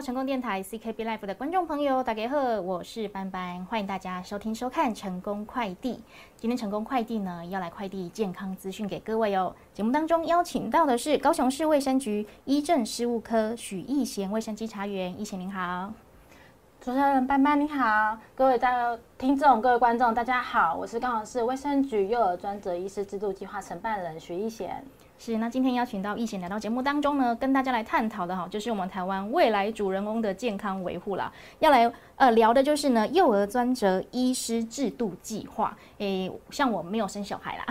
成功电台 CKB Life 的观众朋友，大家好，我是班班，欢迎大家收听收看成功快递。今天成功快递呢要来快递健康资讯给各位哦。节目当中邀请到的是高雄市卫生局医政事务科许义贤卫生稽查员，义贤您好。主持人班班你好，各位大听众、各位观众大家好，我是高雄市卫生局幼儿专责医师制度计划承办人许义贤。是，那今天邀请到易贤来到节目当中呢，跟大家来探讨的哈，就是我们台湾未来主人公的健康维护啦。要来呃聊的就是呢，幼儿专责医师制度计划。诶，像我没有生小孩啦，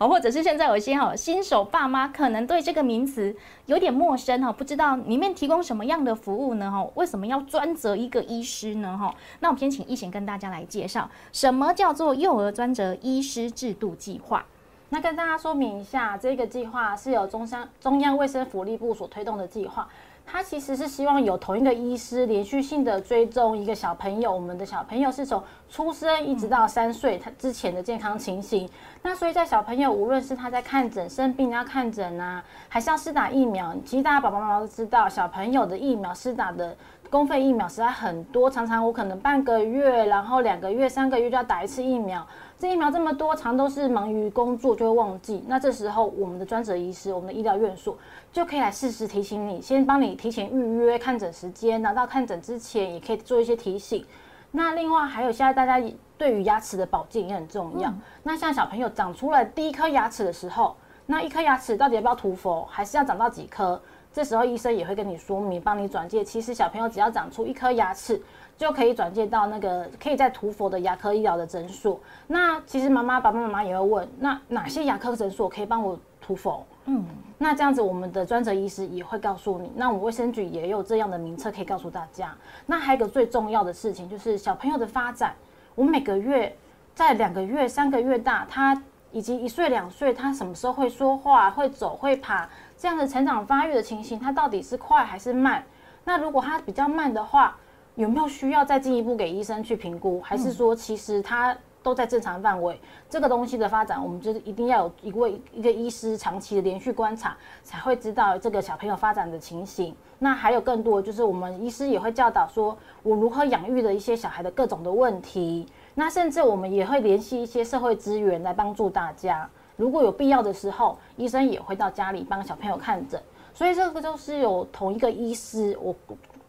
或者是现在有一些哈新手爸妈可能对这个名词有点陌生哈，不知道里面提供什么样的服务呢？哈，为什么要专责一个医师呢？哈，那我们先请易贤跟大家来介绍，什么叫做幼儿专责医师制度计划。那跟大家说明一下，这个计划是由中央中央卫生福利部所推动的计划。它其实是希望有同一个医师连续性的追踪一个小朋友，我们的小朋友是从出生一直到三岁，他之前的健康情形。那所以在小朋友无论是他在看诊生病要看诊啊，还是要施打疫苗，其实大家爸爸妈妈都知道，小朋友的疫苗施打的公费疫苗实在很多，常常我可能半个月，然后两个月、三个月就要打一次疫苗。这疫苗这么多，常都是忙于工作就会忘记。那这时候，我们的专责医师，我们的医疗院所就可以来适时提醒你，先帮你提前预约看诊时间，拿到看诊之前也可以做一些提醒。那另外还有，现在大家对于牙齿的保健也很重要。那像小朋友长出了第一颗牙齿的时候，那一颗牙齿到底要不要涂氟，还是要长到几颗？这时候医生也会跟你说明，帮你转介。其实小朋友只要长出一颗牙齿。就可以转介到那个可以在涂佛的牙科医疗的诊所。那其实妈妈、爸爸妈妈也会问，那哪些牙科诊所可以帮我涂佛？嗯，那这样子我们的专责医师也会告诉你。那我们卫生局也有这样的名册可以告诉大家。那还有一个最重要的事情就是小朋友的发展，我每个月在两个月、三个月大，他以及一岁、两岁，他什么时候会说话、会走、会爬，这样的成长发育的情形，他到底是快还是慢？那如果他比较慢的话，有没有需要再进一步给医生去评估，还是说其实他都在正常范围？这个东西的发展，我们就是一定要有一位一个医师长期的连续观察，才会知道这个小朋友发展的情形。那还有更多，就是我们医师也会教导说，我如何养育的一些小孩的各种的问题。那甚至我们也会联系一些社会资源来帮助大家。如果有必要的时候，医生也会到家里帮小朋友看诊。所以这个就是有同一个医师，我。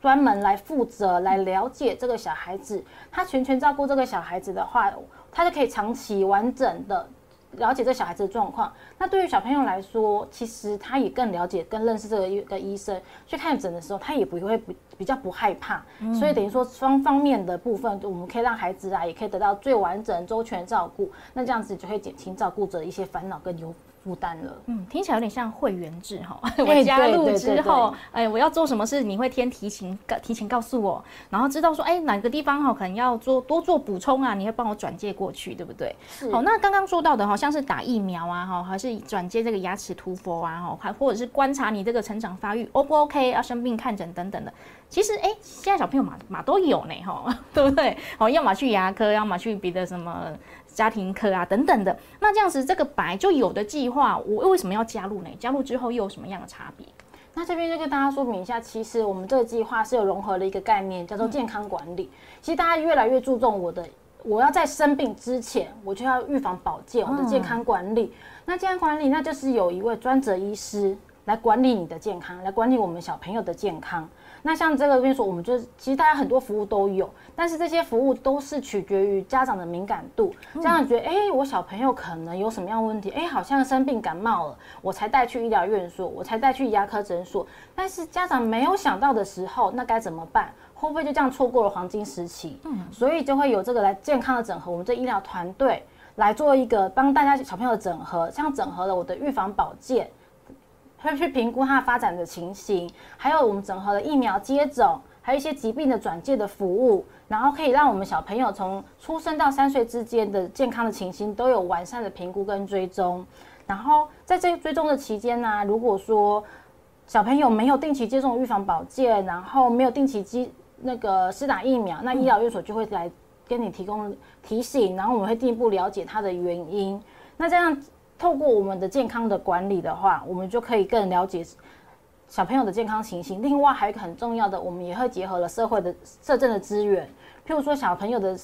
专门来负责来了解这个小孩子，他全权照顾这个小孩子的话，他就可以长期完整的了解这小孩子的状况。那对于小朋友来说，其实他也更了解、更认识这个一个医生去看诊的时候，他也不会比比较不害怕。所以等于说双方面的部分，我们可以让孩子啊，也可以得到最完整、周全照顾。那这样子就会减轻照顾者一些烦恼跟忧。负担了，嗯，听起来有点像会员制哈。我加入之后，哎，我要做什么事，你会先提前告提前告诉我，然后知道说，哎，哪个地方哈可能要做多做补充啊，你会帮我转介过去，对不对？好，那刚刚说到的哈，像是打疫苗啊，哈，还是转接这个牙齿涂氟啊，哈，还或者是观察你这个成长发育 O 不 OK，要生病看诊等等的。其实，哎，现在小朋友嘛嘛都有呢，哈，对不对？好，要么去牙科，要么去别的什么。家庭科啊等等的，那这样子这个白就有的计划，我为什么要加入呢？加入之后又有什么样的差别？那这边就跟大家说明一下，其实我们这个计划是有融合了一个概念，叫做健康管理。其实大家越来越注重我的，我要在生病之前，我就要预防保健，我的健康管理。那健康管理，那就是有一位专责医师来管理你的健康，来管理我们小朋友的健康。那像这个边说，我们就是其实大家很多服务都有，但是这些服务都是取决于家长的敏感度。家长觉得，哎，我小朋友可能有什么样问题？哎，好像生病感冒了，我才带去医疗院所，我才带去牙科诊所。但是家长没有想到的时候，那该怎么办？会不会就这样错过了黄金时期？嗯，所以就会有这个来健康的整合，我们这医疗团队来做一个帮大家小朋友的整合，像整合了我的预防保健。会去评估它发展的情形，还有我们整合的疫苗接种，还有一些疾病的转介的服务，然后可以让我们小朋友从出生到三岁之间的健康的情形都有完善的评估跟追踪。然后在这追踪的期间呢，如果说小朋友没有定期接种预防保健，然后没有定期机那个施打疫苗，那医疗院所就会来跟你提供提醒，然后我们会进一步了解它的原因。那这样。透过我们的健康的管理的话，我们就可以更了解小朋友的健康情形。另外还有一个很重要的，我们也会结合了社会的社政的资源，譬如说小朋友的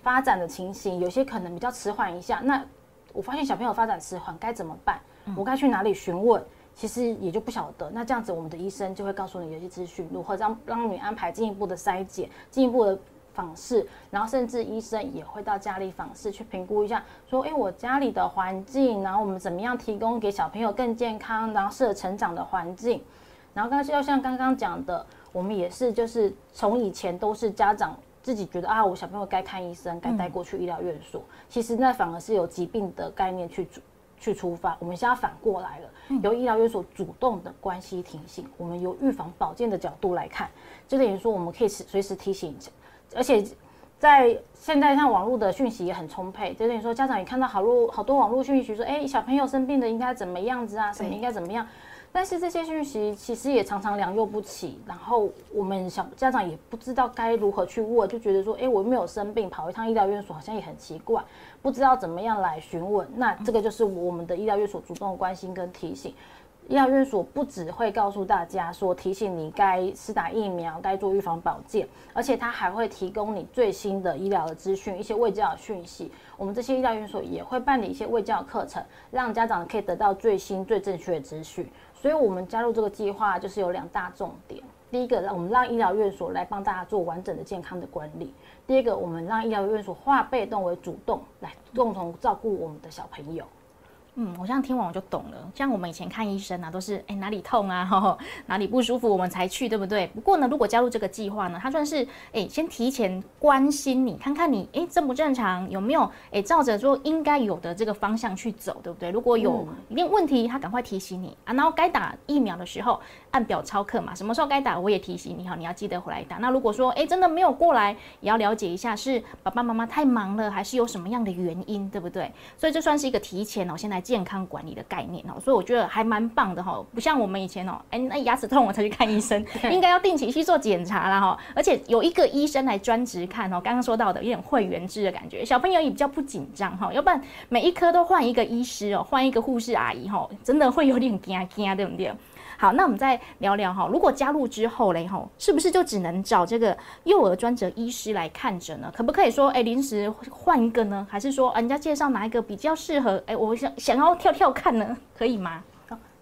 发展的情形，有些可能比较迟缓一下。那我发现小朋友发展迟缓该怎么办？我该去哪里询问？其实也就不晓得。那这样子，我们的医生就会告诉你有些资讯，如何让让你安排进一步的筛检，进一步的。访视，然后甚至医生也会到家里访视去评估一下，说，哎，我家里的环境，然后我们怎么样提供给小朋友更健康，然后适合成长的环境。然后刚刚就像刚刚讲的，我们也是就是从以前都是家长自己觉得啊，我小朋友该看医生，该带过去医疗院所。其实那反而是有疾病的概念去去出发，我们现在反过来了，由医疗院所主动的关系提醒，我们由预防保健的角度来看，就等于说我们可以随时提醒。而且，在现在像网络的讯息也很充沛，就等于说家长也看到好多好多网络讯息，说哎小朋友生病的应该怎么样子啊，什么应该怎么样。但是这些讯息其实也常常良莠不齐，然后我们小家长也不知道该如何去问，就觉得说哎我没有生病，跑一趟医疗院所好像也很奇怪，不知道怎么样来询问。那这个就是我们的医疗院所主动关心跟提醒。医疗院所不只会告诉大家说提醒你该施打疫苗、该做预防保健，而且他还会提供你最新的医疗的资讯、一些卫教的讯息。我们这些医疗院所也会办理一些卫教课程，让家长可以得到最新、最正确的资讯。所以，我们加入这个计划就是有两大重点：第一个，让我们让医疗院所来帮大家做完整的健康的管理；第二个，我们让医疗院所化被动为主动，来共同照顾我们的小朋友。嗯，我这样听完我就懂了。像我们以前看医生啊，都是哎哪里痛啊，哪里不舒服我们才去，对不对？不过呢，如果加入这个计划呢，它算是哎先提前关心你，看看你哎正不正常，有没有哎照着说应该有的这个方向去走，对不对？如果有一定问题，他赶快提醒你啊。然后该打疫苗的时候按表操课嘛，什么时候该打我也提醒你哈，你要记得回来打。那如果说哎真的没有过来，也要了解一下是爸爸妈妈太忙了，还是有什么样的原因，对不对？所以这算是一个提前哦，先来。健康管理的概念哦，所以我觉得还蛮棒的哈，不像我们以前哦，哎，那牙齿痛我才去看医生，应该要定期去做检查啦哈，而且有一个医生来专职看哦，刚刚说到的有点会员制的感觉，小朋友也比较不紧张哈，要不然每一科都换一个医师哦，换一个护士阿姨哈，真的会有点惊惊，对不对？好，那我们再聊聊哈，如果加入之后嘞哈，是不是就只能找这个幼儿专责医师来看诊呢？可不可以说，哎，临时换一个呢？还是说，人家介绍哪一个比较适合？哎，我想想要跳跳看呢，可以吗？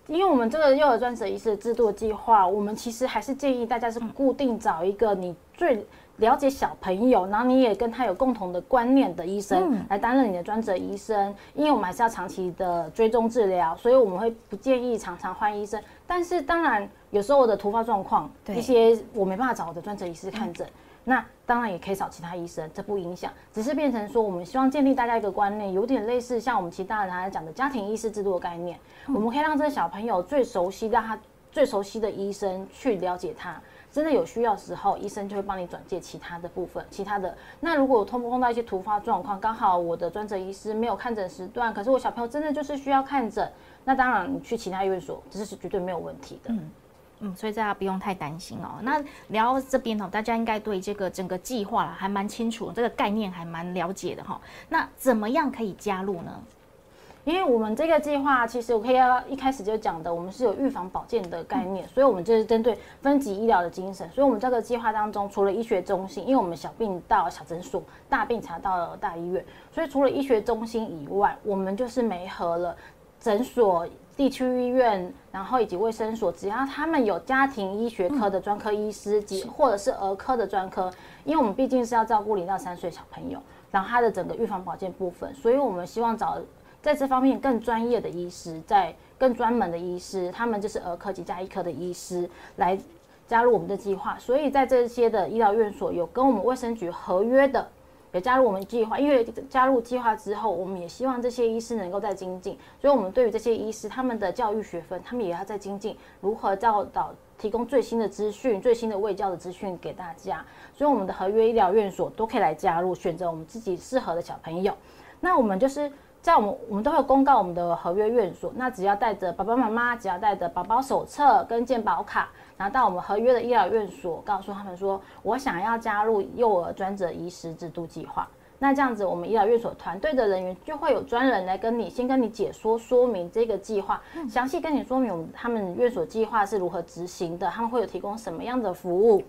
因为我们这个幼儿专责医师的制度计划，我们其实还是建议大家是固定找一个你最。了解小朋友，然后你也跟他有共同的观念的医生来担任你的专责医生，因为我们还是要长期的追踪治疗，所以我们会不建议常常换医生。但是当然，有时候我的突发状况，一些我没办法找我的专责医师看诊，那当然也可以找其他医生，这不影响，只是变成说我们希望建立大家一个观念，有点类似像我们其他人来讲的家庭医师制度的概念，我们可以让这个小朋友最熟悉，让他最熟悉的医生去了解他。真的有需要时候，医生就会帮你转介其他的部分，其他的。那如果通不碰到一些突发状况，刚好我的专责医师没有看诊时段，可是我小朋友真的就是需要看诊，那当然你去其他医院所，这是绝对没有问题的。嗯嗯，所以大家不用太担心哦。那聊这边哦，大家应该对这个整个计划还蛮清楚，这个概念还蛮了解的哈。那怎么样可以加入呢？因为我们这个计划，其实我可以要一开始就讲的，我们是有预防保健的概念，所以我们就是针对分级医疗的精神。所以，我们这个计划当中，除了医学中心，因为我们小病到小诊所，大病才到了大医院，所以除了医学中心以外，我们就是没合了诊所、地区医院，然后以及卫生所，只要他们有家庭医学科的专科医师及或者是儿科的专科，因为我们毕竟是要照顾零到三岁小朋友，然后他的整个预防保健部分，所以我们希望找。在这方面更专业的医师，在更专门的医师，他们就是儿科及加医科的医师来加入我们的计划。所以在这些的医疗院所有跟我们卫生局合约的，也加入我们计划。因为加入计划之后，我们也希望这些医师能够再精进。所以，我们对于这些医师他们的教育学分，他们也要再精进，如何教导、提供最新的资讯、最新的卫教的资讯给大家。所以，我们的合约医疗院所都可以来加入，选择我们自己适合的小朋友。那我们就是。在我们，我们都会公告我们的合约院所。那只要带着爸爸妈妈，只要带着宝宝手册跟健保卡，然后到我们合约的医疗院所，告诉他们说，我想要加入幼儿专责医师制度计划。那这样子，我们医疗院所团队的人员就会有专人来跟你先跟你解说说明这个计划，详细跟你说明我们他们院所计划是如何执行的，他们会有提供什么样的服务，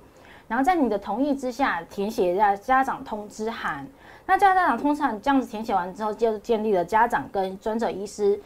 然后在你的同意之下填写一下家长通知函。那家长通常这样子填写完之后，就建立了家长跟专责医师。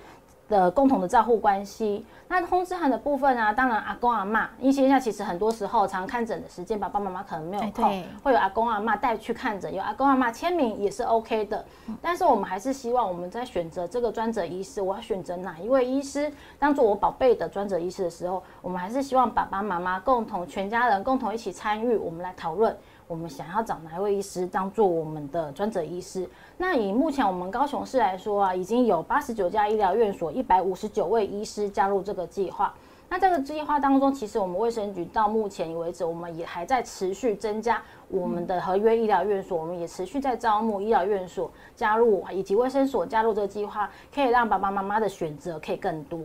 的共同的照护关系，那通知函的部分啊，当然阿公阿妈，因为现在其实很多时候常看诊的时间，爸爸妈妈可能没有空，会有阿公阿妈带去看诊，有阿公阿妈签名也是 OK 的。但是我们还是希望我们在选择这个专责医师，我要选择哪一位医师当做我宝贝的专责医师的时候，我们还是希望爸爸妈妈共同全家人共同一起参与，我们来讨论。我们想要找哪位医师当做我们的专责医师？那以目前我们高雄市来说啊，已经有八十九家医疗院所，一百五十九位医师加入这个计划。那这个计划当中，其实我们卫生局到目前为止，我们也还在持续增加我们的合约医疗院所，我们也持续在招募医疗院所加入，以及卫生所加入这个计划，可以让爸爸妈妈的选择可以更多。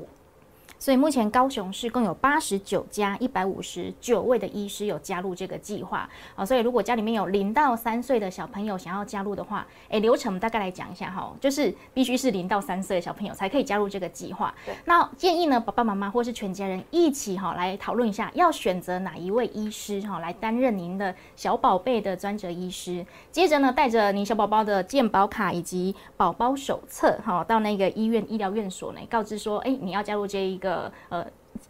所以目前高雄市共有八十九家一百五十九位的医师有加入这个计划啊，所以如果家里面有零到三岁的小朋友想要加入的话，诶，流程大概来讲一下哈，就是必须是零到三岁的小朋友才可以加入这个计划。那建议呢，爸爸妈妈或是全家人一起哈来讨论一下，要选择哪一位医师哈来担任您的小宝贝的专责医师。接着呢，带着您小宝宝的健保卡以及宝宝手册哈，到那个医院医疗院所呢，告知说，哎，你要加入这一个。呃呃，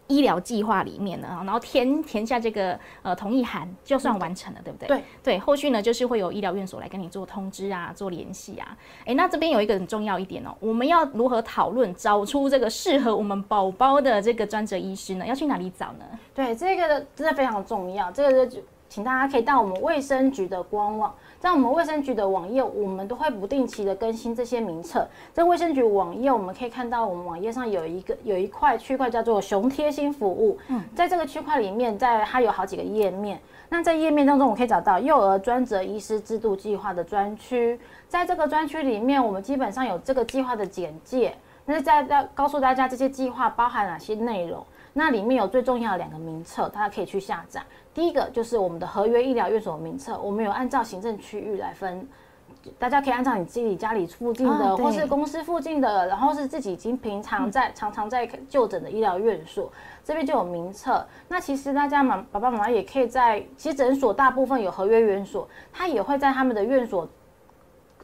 医疗计划里面呢，然后填填下这个呃同意函，就算完成了，对不对？对对，后续呢就是会有医疗院所来跟你做通知啊，做联系啊。哎，那这边有一个很重要一点哦，我们要如何讨论找出这个适合我们宝宝的这个专责医师呢？要去哪里找呢？对，这个真的非常重要，这个就请大家可以到我们卫生局的官网。在我们卫生局的网页，我们都会不定期的更新这些名册。在卫生局网页，我们可以看到我们网页上有一个有一块区块叫做“熊贴心服务”。嗯，在这个区块里面，在它有好几个页面。那在页面当中，我可以找到幼儿专责医师制度计划的专区。在这个专区里面，我们基本上有这个计划的简介。那在在告诉大家这些计划包含哪些内容。那里面有最重要的两个名册，大家可以去下载。第一个就是我们的合约医疗院所名册，我们有按照行政区域来分，大家可以按照你自己家里附近的，或是公司附近的，然后是自己已经平常在常常在就诊的医疗院所，这边就有名册。那其实大家妈爸爸妈妈也可以在，其实诊所大部分有合约院所，他也会在他们的院所。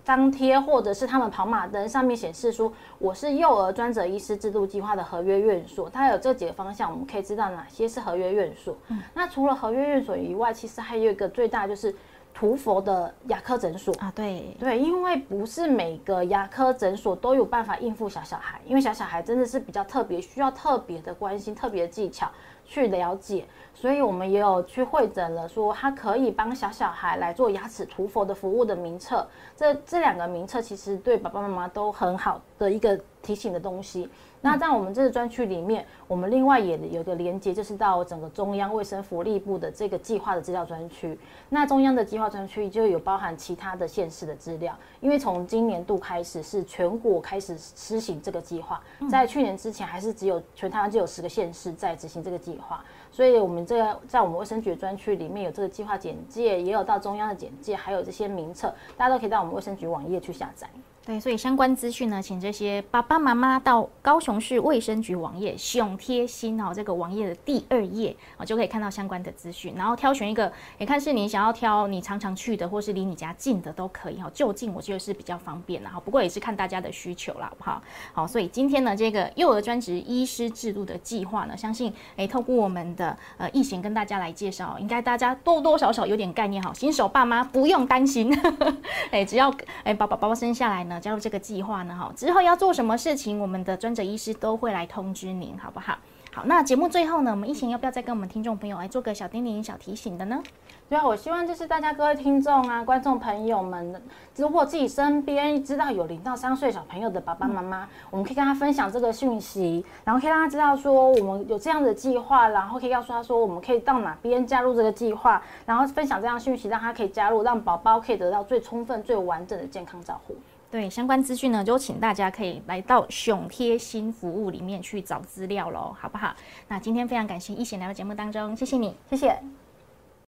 张贴或者是他们跑马灯上面显示说我是幼儿专责医师制度计划的合约院所，它有这几个方向，我们可以知道哪些是合约院所。那除了合约院所以外，其实还有一个最大就是涂佛的牙科诊所啊。对对，因为不是每个牙科诊所都有办法应付小小孩，因为小小孩真的是比较特别，需要特别的关心、特别的技巧去了解。所以我们也有去会诊了，说他可以帮小小孩来做牙齿涂氟的服务的名册。这这两个名册其实对爸爸妈妈都很好的一个提醒的东西。那在我们这个专区里面，我们另外也有个连接，就是到整个中央卫生福利部的这个计划的资料专区。那中央的计划专区就有包含其他的县市的资料，因为从今年度开始是全国开始施行这个计划，在去年之前还是只有全台湾只有十个县市在执行这个计划，所以我们这个在我们卫生局专区里面有这个计划简介，也有到中央的简介，还有这些名册，大家都可以到我们卫生局网页去下载。对，所以相关资讯呢，请这些爸爸妈妈到高雄市卫生局网页“熊贴心”哦，这个网页的第二页啊，就可以看到相关的资讯，然后挑选一个，也看是你想要挑你常常去的，或是离你家近的都可以哈。就近我觉得是比较方便的哈，不过也是看大家的需求啦，好不好？好，所以今天呢，这个幼儿专职医师制度的计划呢，相信诶，透过我们的呃易贤跟大家来介绍，应该大家多多少少有点概念哈。新手爸妈不用担心，哎，只要哎把宝宝宝生下来。那加入这个计划呢，哈，之后要做什么事情，我们的专职医师都会来通知您，好不好？好，那节目最后呢，我们一行要不要再跟我们听众朋友来做个小叮咛、小提醒的呢？对啊，我希望就是大家各位听众啊、观众朋友们，如果自己身边知道有零到三岁小朋友的爸爸妈妈，我们可以跟他分享这个讯息，然后可以让他知道说我们有这样的计划，然后可以告诉他说我们可以到哪边加入这个计划，然后分享这样讯息，让他可以加入，让宝宝可以得到最充分、最完整的健康照护。对相关资讯呢，就请大家可以来到熊贴心服务里面去找资料喽，好不好？那今天非常感谢一贤来到节目当中，谢谢你，谢谢。